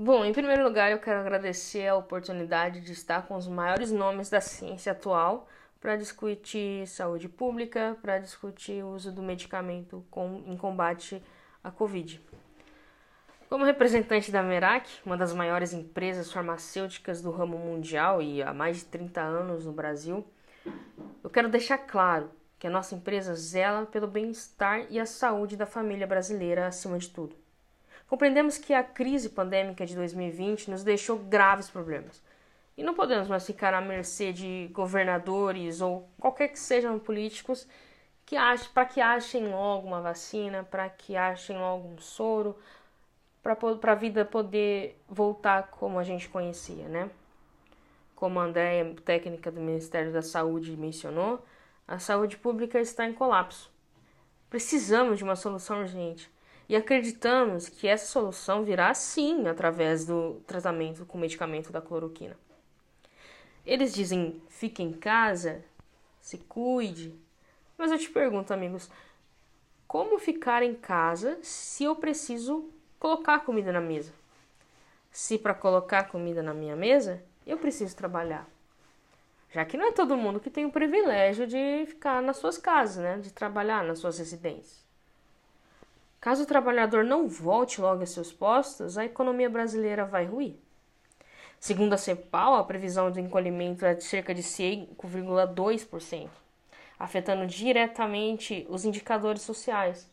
Bom, em primeiro lugar, eu quero agradecer a oportunidade de estar com os maiores nomes da ciência atual para discutir saúde pública, para discutir o uso do medicamento com, em combate à Covid. Como representante da Merak, uma das maiores empresas farmacêuticas do ramo mundial e há mais de 30 anos no Brasil, eu quero deixar claro que a nossa empresa zela pelo bem-estar e a saúde da família brasileira acima de tudo. Compreendemos que a crise pandêmica de 2020 nos deixou graves problemas. E não podemos mais ficar à mercê de governadores ou qualquer que sejam políticos que para que achem logo uma vacina, para que achem logo um soro, para a vida poder voltar como a gente conhecia, né? Como a Andréia, técnica do Ministério da Saúde, mencionou, a saúde pública está em colapso. Precisamos de uma solução urgente e acreditamos que essa solução virá sim através do tratamento com medicamento da cloroquina. Eles dizem fique em casa, se cuide, mas eu te pergunto, amigos, como ficar em casa se eu preciso colocar comida na mesa? Se para colocar comida na minha mesa, eu preciso trabalhar. Já que não é todo mundo que tem o privilégio de ficar nas suas casas, né? De trabalhar nas suas residências. Caso o trabalhador não volte logo a seus postos, a economia brasileira vai ruir. Segundo a CEPAL, a previsão de encolhimento é de cerca de 5,2%, afetando diretamente os indicadores sociais.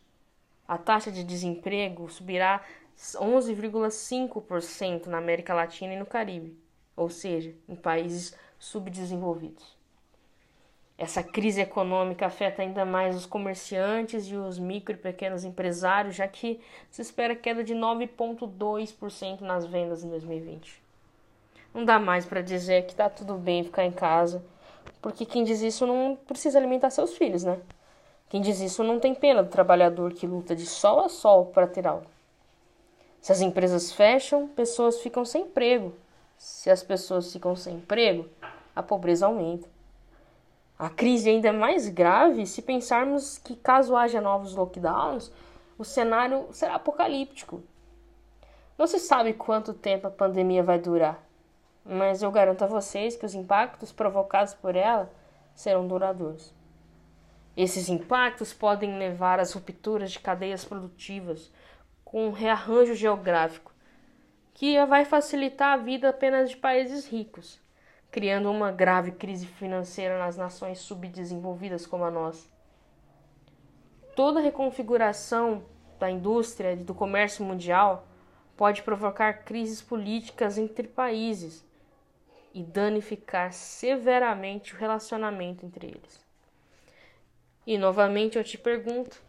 A taxa de desemprego subirá 11,5% na América Latina e no Caribe, ou seja, em países subdesenvolvidos. Essa crise econômica afeta ainda mais os comerciantes e os micro e pequenos empresários, já que se espera queda de 9,2% nas vendas em 2020. Não dá mais para dizer que está tudo bem ficar em casa, porque quem diz isso não precisa alimentar seus filhos, né? Quem diz isso não tem pena do trabalhador que luta de sol a sol para ter algo. Se as empresas fecham, pessoas ficam sem emprego. Se as pessoas ficam sem emprego, a pobreza aumenta. A crise ainda é mais grave se pensarmos que, caso haja novos lockdowns, o cenário será apocalíptico. Não se sabe quanto tempo a pandemia vai durar, mas eu garanto a vocês que os impactos provocados por ela serão duradouros. Esses impactos podem levar às rupturas de cadeias produtivas com um rearranjo geográfico, que vai facilitar a vida apenas de países ricos criando uma grave crise financeira nas nações subdesenvolvidas como a nossa. Toda reconfiguração da indústria e do comércio mundial pode provocar crises políticas entre países e danificar severamente o relacionamento entre eles. E novamente eu te pergunto: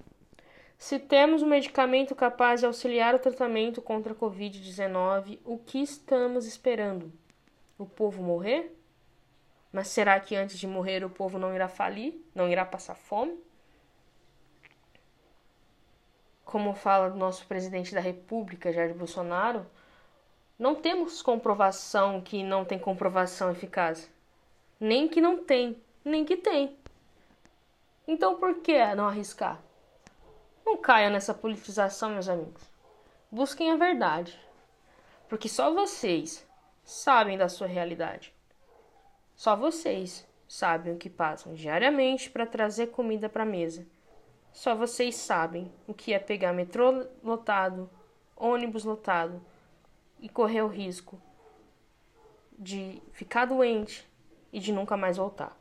se temos um medicamento capaz de auxiliar o tratamento contra a Covid-19, o que estamos esperando? O povo morrer? Mas será que antes de morrer o povo não irá falir? Não irá passar fome? Como fala o nosso presidente da República, Jair Bolsonaro, não temos comprovação que não tem comprovação eficaz. Nem que não tem, nem que tem. Então por que não arriscar? Não caia nessa politização, meus amigos. Busquem a verdade. Porque só vocês sabem da sua realidade. Só vocês sabem o que passam diariamente para trazer comida para a mesa. Só vocês sabem o que é pegar metrô lotado, ônibus lotado e correr o risco de ficar doente e de nunca mais voltar.